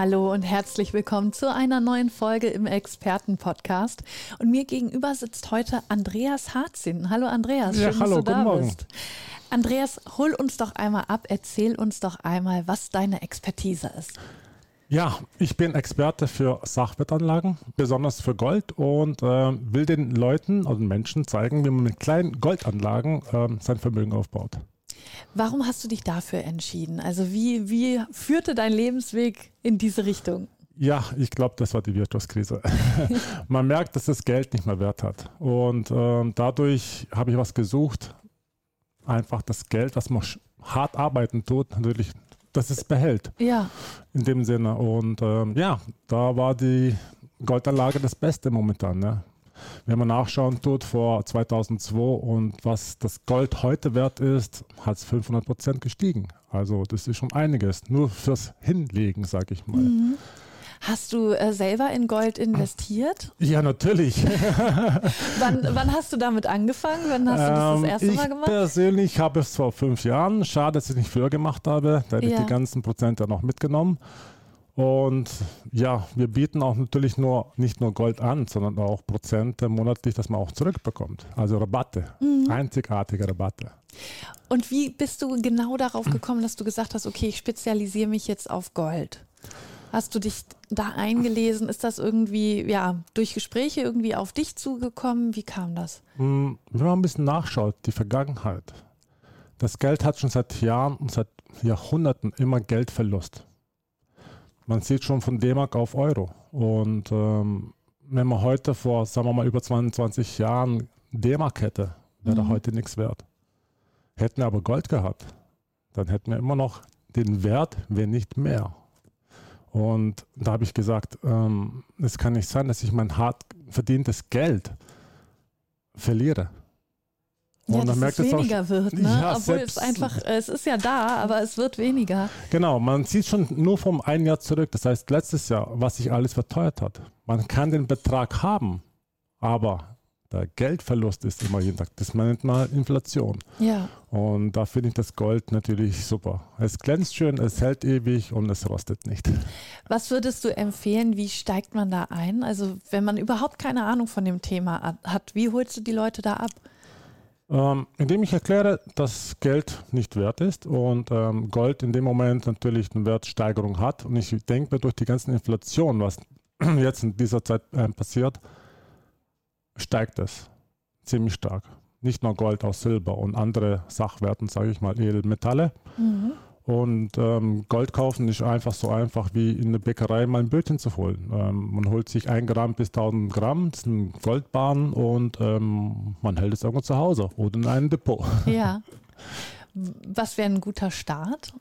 Hallo und herzlich willkommen zu einer neuen Folge im Expertenpodcast. Und mir gegenüber sitzt heute Andreas Harzin. Hallo Andreas, schön, ja, hallo, dass du da Morgen. bist. Andreas, hol uns doch einmal ab, erzähl uns doch einmal, was deine Expertise ist. Ja, ich bin Experte für Sachwertanlagen, besonders für Gold und äh, will den Leuten, also Menschen zeigen, wie man mit kleinen Goldanlagen äh, sein Vermögen aufbaut. Warum hast du dich dafür entschieden? Also wie, wie führte dein Lebensweg in diese Richtung? Ja, ich glaube, das war die Wirtschaftskrise. Man merkt, dass das Geld nicht mehr Wert hat. Und äh, dadurch habe ich was gesucht, einfach das Geld, was man hart arbeiten tut, natürlich, dass es behält. Ja. In dem Sinne. Und ähm, ja, da war die Goldanlage das Beste momentan. Ne? Wenn man nachschauen tut vor 2002 und was das Gold heute wert ist, hat es 500 Prozent gestiegen. Also das ist schon einiges, nur fürs Hinlegen, sage ich mal. Mhm. Hast du äh, selber in Gold investiert? Ja, natürlich. wann, wann, hast du damit angefangen? Wann hast du das das ähm, erste ich Mal gemacht? Ich persönlich habe es vor fünf Jahren. Schade, dass ich es nicht früher gemacht habe. Da hätte ja. ich die ganzen Prozente noch mitgenommen. Und ja, wir bieten auch natürlich nur nicht nur Gold an, sondern auch Prozente monatlich, dass man auch zurückbekommt. Also Rabatte, mhm. einzigartige Rabatte. Und wie bist du genau darauf gekommen, dass du gesagt hast, okay, ich spezialisiere mich jetzt auf Gold? Hast du dich da eingelesen? Ist das irgendwie, ja, durch Gespräche irgendwie auf dich zugekommen? Wie kam das? Mm, wenn man ein bisschen nachschaut, die Vergangenheit. Das Geld hat schon seit Jahren und seit Jahrhunderten immer Geldverlust. Man sieht schon von D-Mark auf Euro. Und ähm, wenn man heute vor, sagen wir mal, über 22 Jahren D-Mark hätte, wäre mhm. heute nichts wert. Hätten wir aber Gold gehabt, dann hätten wir immer noch den Wert, wenn nicht mehr. Und da habe ich gesagt, ähm, es kann nicht sein, dass ich mein hart verdientes Geld verliere. Und ja, dass merkt es weniger auch, wird, ne? Ja, Obwohl es einfach, es ist ja da, aber es wird weniger. Genau, man sieht schon nur vom einen Jahr zurück, das heißt letztes Jahr, was sich alles verteuert hat. Man kann den Betrag haben, aber der Geldverlust ist immer jeden Tag. Das nennt man Inflation. Ja. Und da finde ich das Gold natürlich super. Es glänzt schön, es hält ewig und es rostet nicht. Was würdest du empfehlen? Wie steigt man da ein? Also, wenn man überhaupt keine Ahnung von dem Thema hat, wie holst du die Leute da ab? Ähm, indem ich erkläre, dass Geld nicht wert ist und ähm, Gold in dem Moment natürlich eine Wertsteigerung hat. Und ich denke, durch die ganze Inflation, was jetzt in dieser Zeit äh, passiert, steigt es ziemlich stark. Nicht nur Gold, auch Silber und andere Sachwerten, sage ich mal, Edelmetalle. Mhm. Und ähm, Gold kaufen ist einfach so einfach wie in der Bäckerei mal ein Bötchen zu holen. Ähm, man holt sich ein Gramm bis 1000 Gramm, das sind Goldbahnen und ähm, man hält es irgendwo zu Hause oder in einem Depot. Ja. Was wäre ein guter Start?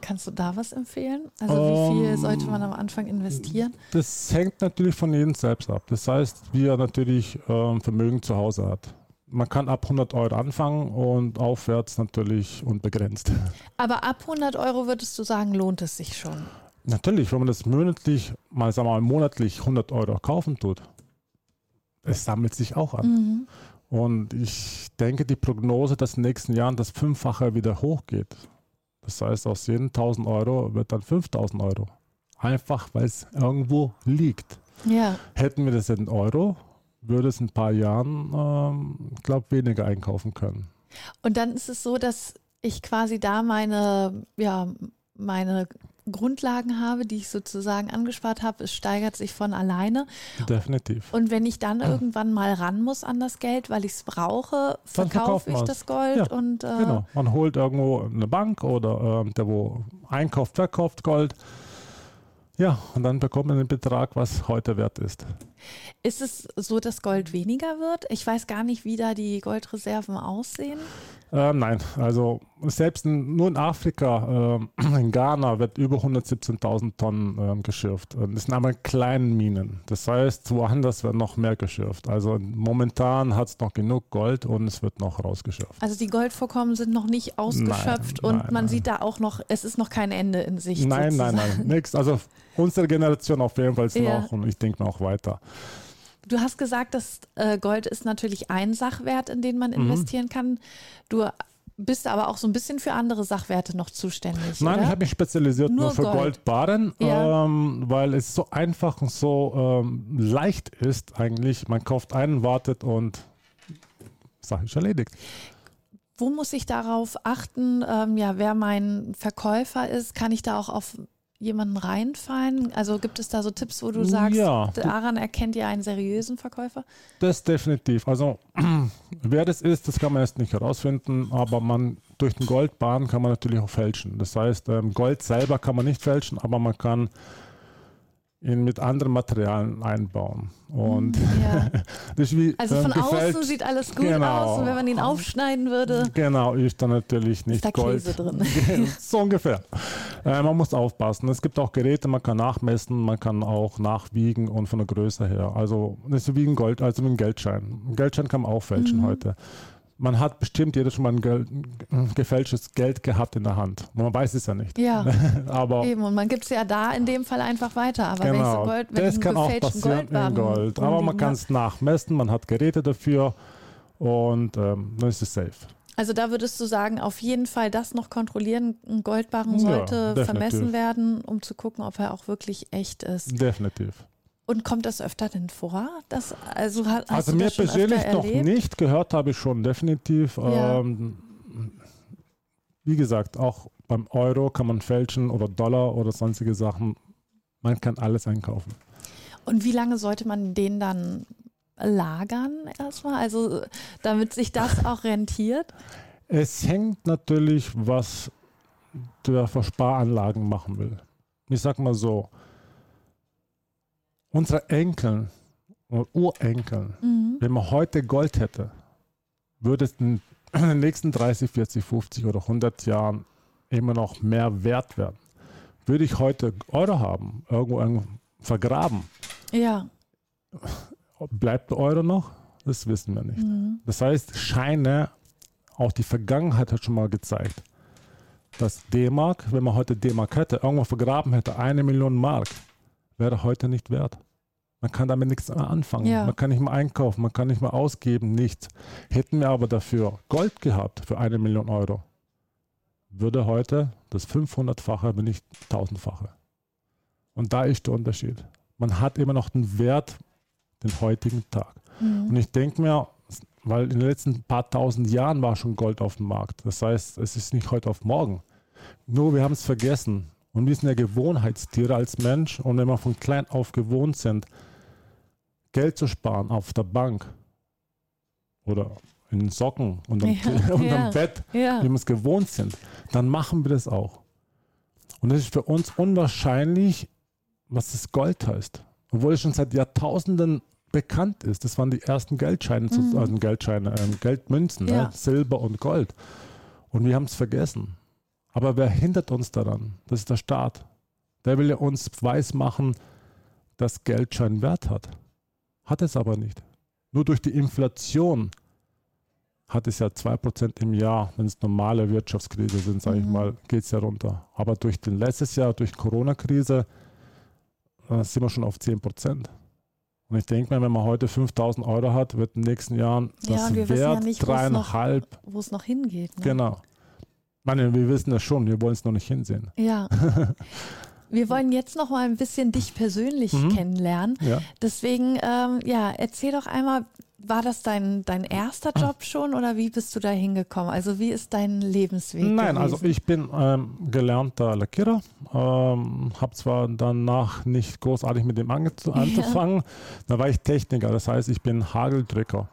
Kannst du da was empfehlen? Also wie viel ähm, sollte man am Anfang investieren? Das hängt natürlich von jedem selbst ab. Das heißt, wie er natürlich ähm, Vermögen zu Hause hat man kann ab 100 Euro anfangen und aufwärts natürlich unbegrenzt. Aber ab 100 Euro würdest du sagen, lohnt es sich schon? Natürlich, wenn man das monatlich, mal sagen wir mal monatlich 100 Euro kaufen tut, es sammelt sich auch an. Mhm. Und ich denke, die Prognose, dass in den nächsten Jahren das Fünffache wieder hochgeht. Das heißt, aus jeden 1000 Euro wird dann 5000 Euro. Einfach, weil es irgendwo liegt. Ja. Hätten wir das in Euro, würde es in ein paar Jahren, ähm, glaube weniger einkaufen können. Und dann ist es so, dass ich quasi da meine, ja, meine Grundlagen habe, die ich sozusagen angespart habe, es steigert sich von alleine. Definitiv. Und wenn ich dann irgendwann mal ran muss an das Geld, weil ich es brauche, verkaufe ich das Gold ja, und äh, genau. Man holt irgendwo eine Bank oder äh, der wo einkauft, verkauft Gold ja, und dann bekommt man den Betrag, was heute wert ist. Ist es so, dass Gold weniger wird? Ich weiß gar nicht, wie da die Goldreserven aussehen. Äh, nein, also selbst in, nur in Afrika, äh, in Ghana, wird über 117.000 Tonnen äh, geschürft. Das sind aber kleine Minen. Das heißt, woanders wird noch mehr geschürft. Also momentan hat es noch genug Gold und es wird noch rausgeschürft. Also die Goldvorkommen sind noch nicht ausgeschöpft Nein, und nein, man nein. sieht da auch noch, es ist noch kein Ende in Sicht. Nein, nein, sozusagen. nein, nichts. Also unsere Generation auf jeden Fall Ja. noch und ich denke noch weiter. Du hast gesagt, dass äh, Gold ist natürlich ein Sachwert, in den man Mhm. investieren kann. Du bist aber auch so ein bisschen für andere Sachwerte noch zuständig. Nein, oder? ich habe mich spezialisiert nur, Nur für Gold. Goldbarren, Ja. ähm, weil es so einfach und so ähm, leicht ist eigentlich. Man kauft einen, wartet und Sache ist erledigt. Wo muss ich darauf achten, ähm, ja, wer mein Verkäufer ist? Kann ich da auch auf jemanden reinfallen? Also gibt es da so Tipps, wo du sagst, Ja. daran erkennt ihr einen seriösen Verkäufer? Das definitiv. Also wer das ist, das kann man jetzt nicht herausfinden, aber man durch den Goldbarren kann man natürlich auch fälschen. Das heißt, ähm, Gold selber kann man nicht fälschen, aber man kann ihn mit anderen Materialien einbauen. Und Ja. das ist wie Also von außen gefälscht- sieht alles gut Genau. aus und wenn man ihn aufschneiden würde, Genau, ist da natürlich nicht da Gold. Käse drin. so ungefähr. Äh, man muss aufpassen. Es gibt auch Geräte, man kann nachmessen, man kann auch nachwiegen und von der Größe her. Also das ist wie ein Gold, also wie ein Geldschein. Ein Geldschein kann man auch fälschen Mhm. heute. Man hat bestimmt jeder schon mal ein, Geld, ein gefälschtes Geld gehabt in der Hand. Man weiß es ja nicht. ja, Aber eben. Und man gibt es ja da in dem Fall einfach weiter. Aber wenn ich genau, so Gold, wenn das ich kann auch passieren in Goldbarren Gold. Aber man kann es nachmessen, man hat Geräte dafür und ähm, dann ist es safe. Also da würdest du sagen, auf jeden Fall das noch kontrollieren. Ein Goldbarren Ja, sollte definitiv. vermessen werden, um zu gucken, ob er auch wirklich echt ist. Definitiv. Und kommt das öfter denn vor? Das, also ha- hast Also du mir das persönlich noch nicht, gehört habe ich schon definitiv. Ja. Ähm, wie gesagt, auch beim Euro kann man fälschen oder Dollar oder sonstige Sachen. Man kann alles einkaufen. Und wie lange sollte man den dann lagern erstmal? Also damit sich das auch rentiert? Es hängt natürlich, was der für Sparanlagen machen will. Ich sag mal so, unsere Enkel oder Urenkel, Mhm. wenn man heute Gold hätte, würde es in den nächsten 30, 40, 50 oder 100 Jahren immer noch mehr wert werden. Würde ich heute Euro haben, irgendwo irgendwo vergraben, Ja. bleibt der Euro noch? Das wissen wir nicht. Mhm. Das heißt, Scheine, auch die Vergangenheit hat schon mal gezeigt, dass D-Mark, wenn man heute D-Mark hätte, irgendwo vergraben hätte, eine Million Mark, wäre heute nicht wert. Man kann damit nichts mehr anfangen. Ja. Man kann nicht mehr einkaufen, man kann nicht mehr ausgeben, nichts. Hätten wir aber dafür Gold gehabt für eine Million Euro, würde heute das 500-fache, wenn nicht 1000-fache. Und da ist der Unterschied. Man hat immer noch den Wert den heutigen Tag. Und Mhm. ich denke mir, weil in den letzten paar tausend Jahren war schon Gold auf dem Markt. Das heißt, es ist nicht heute auf morgen. Nur wir haben es vergessen. Und wir sind ja Gewohnheitstiere als Mensch. Und wenn wir von klein auf gewohnt sind, Geld zu sparen auf der Bank oder in den Socken und am, Ja, ja. Bett, Ja. wie wir es gewohnt sind, dann machen wir das auch. Und es ist für uns unwahrscheinlich, was das Gold heißt. Obwohl es schon seit Jahrtausenden bekannt ist. Das waren die ersten Geldscheine, Mhm. also Geldscheine, ähm, Geldmünzen, Ja. ne? Silber und Gold. Und wir haben es vergessen. Aber wer hindert uns daran? Das ist der Staat. Der will ja uns weismachen, dass Geldschein Wert hat. Hat es aber nicht. Nur durch die Inflation hat es ja 2% im Jahr, wenn es normale Wirtschaftskrise sind, sage ich Mhm. mal, geht es ja runter. Aber durch den letztes Jahr, durch Corona-Krise, äh, sind wir schon auf 10%. Und ich denke mir, wenn man heute 5000 Euro hat, wird in den nächsten Jahren Ja, das und wir wissen ja Wert nicht, dreieinhalb. Wo es noch hingeht. Ne? Genau. Meine, wir wissen das schon, wir wollen es noch nicht hinsehen. Ja. Wir wollen jetzt noch mal ein bisschen dich persönlich Mhm. kennenlernen. Ja. Deswegen, ähm, ja, erzähl doch einmal, war das dein, dein erster Job schon oder wie bist du da hingekommen? Also wie ist dein Lebensweg Nein, gewesen? also ich bin ähm, gelernter Lackierer, ähm, habe zwar danach nicht großartig mit dem ange anzufangen, da war ich Techniker, das heißt, ich bin Hageldrücker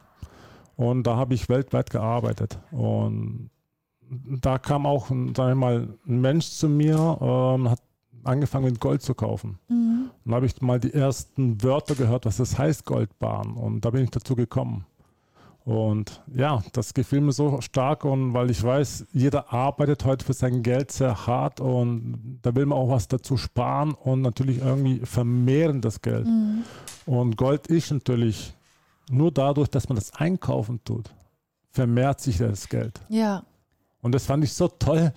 und da habe ich weltweit gearbeitet und da kam auch, ein- sagen wir mal, ein Mensch zu mir, ähm, hat angefangen mit Gold zu kaufen. Mhm. Dann habe ich mal die ersten Wörter gehört, was das heißt, Goldbahn. Und da bin ich dazu gekommen. Und ja, das gefiel mir so stark und weil ich weiß, jeder arbeitet heute für sein Geld sehr hart und da will man auch was dazu sparen und natürlich irgendwie vermehren das Geld. Mhm. Und Gold ist natürlich nur dadurch, dass man das einkaufen tut, vermehrt sich das Geld. Ja. Und das fand ich so toll,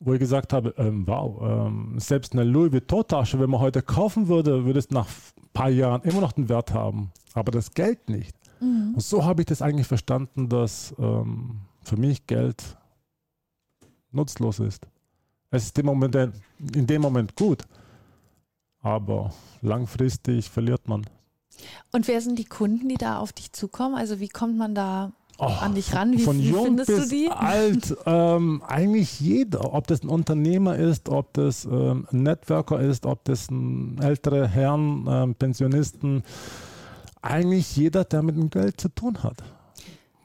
wo ich gesagt habe, ähm, wow, ähm, selbst eine Louis Vuitton-Tasche, wenn man heute kaufen würde, würde es nach ein paar Jahren immer noch den Wert haben, aber das Geld nicht. Mhm. Und so habe ich das eigentlich verstanden, dass ähm, für mich Geld nutzlos ist. Es ist im Moment, in dem Moment gut, aber langfristig verliert man. Und wer sind die Kunden, die da auf dich zukommen? Also wie kommt man da oh, an dich ran? Wie, von wie jung findest bis du die? alt, ähm, eigentlich jeder. Ob das ein Unternehmer ist, ob das ähm, ein Networker ist, ob das ein ältere Herren, ähm, Pensionisten eigentlich jeder, der mit dem Geld zu tun hat.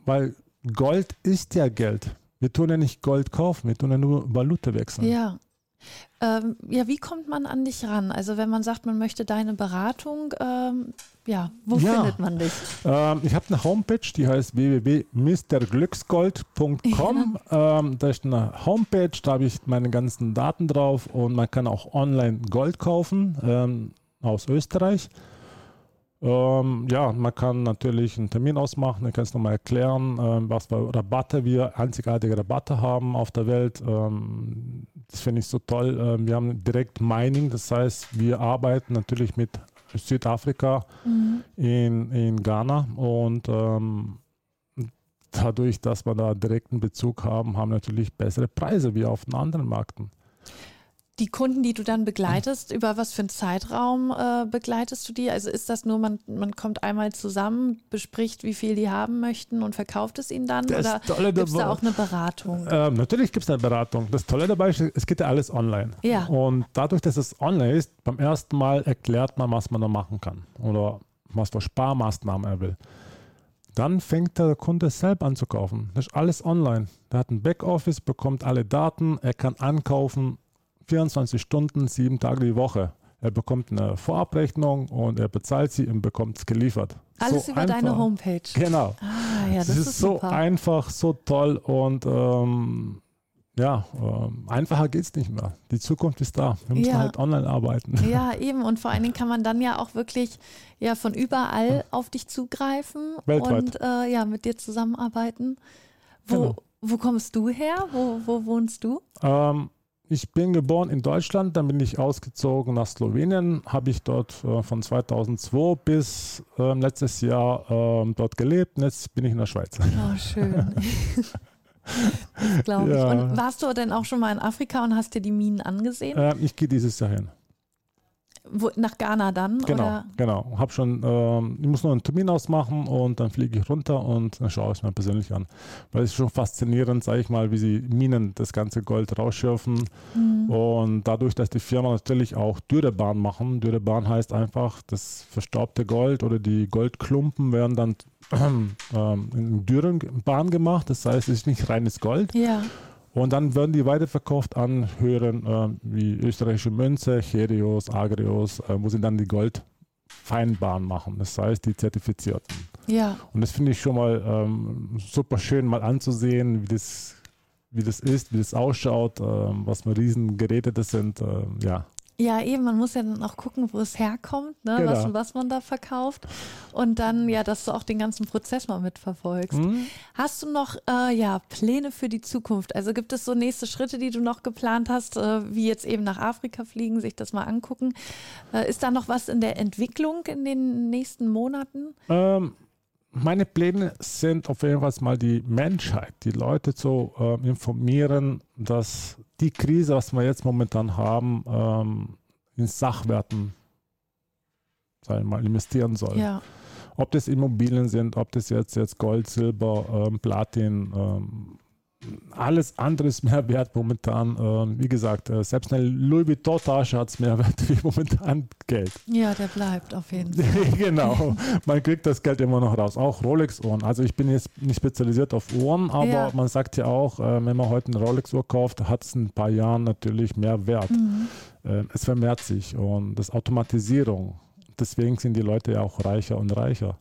Weil Gold ist ja Geld. Wir tun ja nicht Gold kaufen, wir tun ja nur Valute wechseln. Ja. Ähm, ja, wie kommt man an dich ran? Also wenn man sagt, man möchte deine Beratung, ähm, ja, wo ja. findet man dich? Ähm, ich habe eine Homepage, die heißt www.mrglücksgold.com. Ja. Ähm, da ist eine Homepage, da habe ich meine ganzen Daten drauf und man kann auch online Gold kaufen ähm, aus Österreich. Ähm, ja, man kann natürlich einen Termin ausmachen, ich kann es nochmal erklären, was für Rabatte wir, einzigartige Rabatte haben auf der Welt. Das finde ich so toll. Ähm, wir haben direkt Mining, das heißt, wir arbeiten natürlich mit Südafrika mhm. in, in Ghana und ähm, dadurch, dass wir da direkten Bezug haben, haben wir natürlich bessere Preise wie auf den anderen Märkten. Die Kunden, die du dann begleitest, über was für einen Zeitraum äh, begleitest du die? Also ist das nur, man, man kommt einmal zusammen, bespricht, wie viel die haben möchten und verkauft es ihnen dann? Das oder gibt es da auch eine Beratung? Ähm, natürlich gibt es eine Beratung. Das Tolle dabei ist, es geht ja alles online. Ja. Und dadurch, dass es online ist, beim ersten Mal erklärt man, was man da machen kann oder was für Sparmaßnahmen er will. Dann fängt der Kunde selbst an zu kaufen. Das ist alles online. Der hat ein Backoffice, bekommt alle Daten, er kann ankaufen 24 Stunden, sieben Tage die Woche. Er bekommt eine Vorabrechnung und er bezahlt sie und bekommt es geliefert. Alles so über einfach. deine Homepage. Genau. Ah, ja, das, das ist, ist so einfach, so toll und ähm, ja, äh, einfacher geht es nicht mehr. Die Zukunft ist da. Wir müssen ja. halt online arbeiten. Ja, eben. Und vor allen Dingen kann man dann ja auch wirklich ja, von überall auf dich zugreifen Weltweit. und äh, ja, mit dir zusammenarbeiten. Wo, genau. wo kommst du her? Wo, wo wohnst du? Ähm, ich bin geboren in Deutschland, dann bin ich ausgezogen nach Slowenien, habe ich dort äh, von 2002 bis äh, letztes Jahr äh, dort gelebt und jetzt bin ich in der Schweiz. Oh, schön. glaube ich. Ja. Und warst du denn auch schon mal in Afrika und hast dir die Minen angesehen? Ähm, ich gehe dieses Jahr hin. Wo, nach Ghana dann? Genau, oder? genau. Hab schon, ähm, ich muss noch einen Termin ausmachen und dann fliege ich runter und dann schaue ich es mir persönlich an. Weil es ist schon faszinierend, sage ich mal, wie sie Minen das ganze Gold rausschürfen. Mhm. Und dadurch, dass die Firma natürlich auch Dürrebahn machen, Dürrebahn heißt einfach, das verstaubte Gold oder die Goldklumpen werden dann ähm, in Dürrenbahn gemacht. Das heißt, es ist nicht reines Gold. Ja. Und dann werden die weiterverkauft an Höheren äh, wie österreichische Münze, Cherios, Agrios, äh, wo sie dann die Goldfeinbahn machen. Das heißt, die zertifizierten. Ja. Und das finde ich schon mal ähm, super schön mal anzusehen, wie das, wie das ist, wie das ausschaut, äh, was für Riesengeräte das sind. Äh, ja, ja, eben, man muss ja dann auch gucken, wo es herkommt, ne? genau. was, was man da verkauft. Und dann, ja, dass du auch den ganzen Prozess mal mitverfolgst. Mhm. Hast du noch äh, ja, Pläne für die Zukunft? Also gibt es so nächste Schritte, die du noch geplant hast, äh, wie jetzt eben nach Afrika fliegen, sich das mal angucken? Äh, ist da noch was in der Entwicklung in den nächsten Monaten? Ähm, meine Pläne sind auf jeden Fall mal die Menschheit, die Leute zu äh, informieren, dass die Krise, was wir jetzt momentan haben, ähm, in Sachwerten sagen mal, investieren soll. Ja. Ob das Immobilien sind, ob das jetzt, jetzt Gold, Silber, ähm, Platin, ähm, alles andere ist mehr wert momentan. Ähm, wie gesagt, äh, selbst eine Louis Vuitton-Tasche hat es mehr wert wie momentan Geld. Ja, der bleibt auf jeden Fall. genau, man kriegt das Geld immer noch raus. Auch Rolex-Uhren. Also ich bin jetzt nicht spezialisiert auf Uhren, aber ja. man sagt ja auch, äh, wenn man heute eine Rolex-Uhr kauft, hat es in ein paar Jahren natürlich mehr Wert. Mhm. Äh, es vermehrt sich und das Automatisierung. Deswegen sind die Leute ja auch reicher und reicher.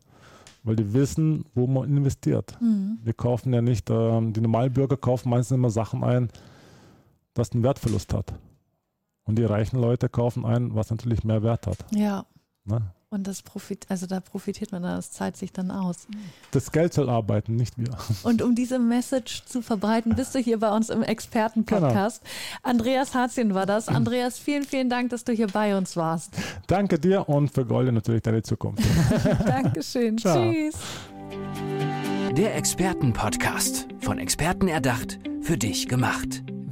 Weil die wissen, wo man investiert. Mhm. Wir kaufen ja nicht, ähm, die Normalbürger kaufen meistens immer Sachen ein, das einen Wertverlust hat. Und die reichen Leute kaufen ein, was natürlich mehr Wert hat. Ja. Ne? Und das profit, also da profitiert man dann, das zahlt sich dann aus. Das Geld soll arbeiten, nicht wir. Und um diese Message zu verbreiten, bist du hier bei uns im Expertenpodcast. Andreas Harzien war das. Andreas, vielen, vielen Dank, dass du hier bei uns warst. Danke dir und für Golde natürlich deine Zukunft. Dankeschön. Ciao. Tschüss. Der Expertenpodcast. Von Experten erdacht, für dich gemacht.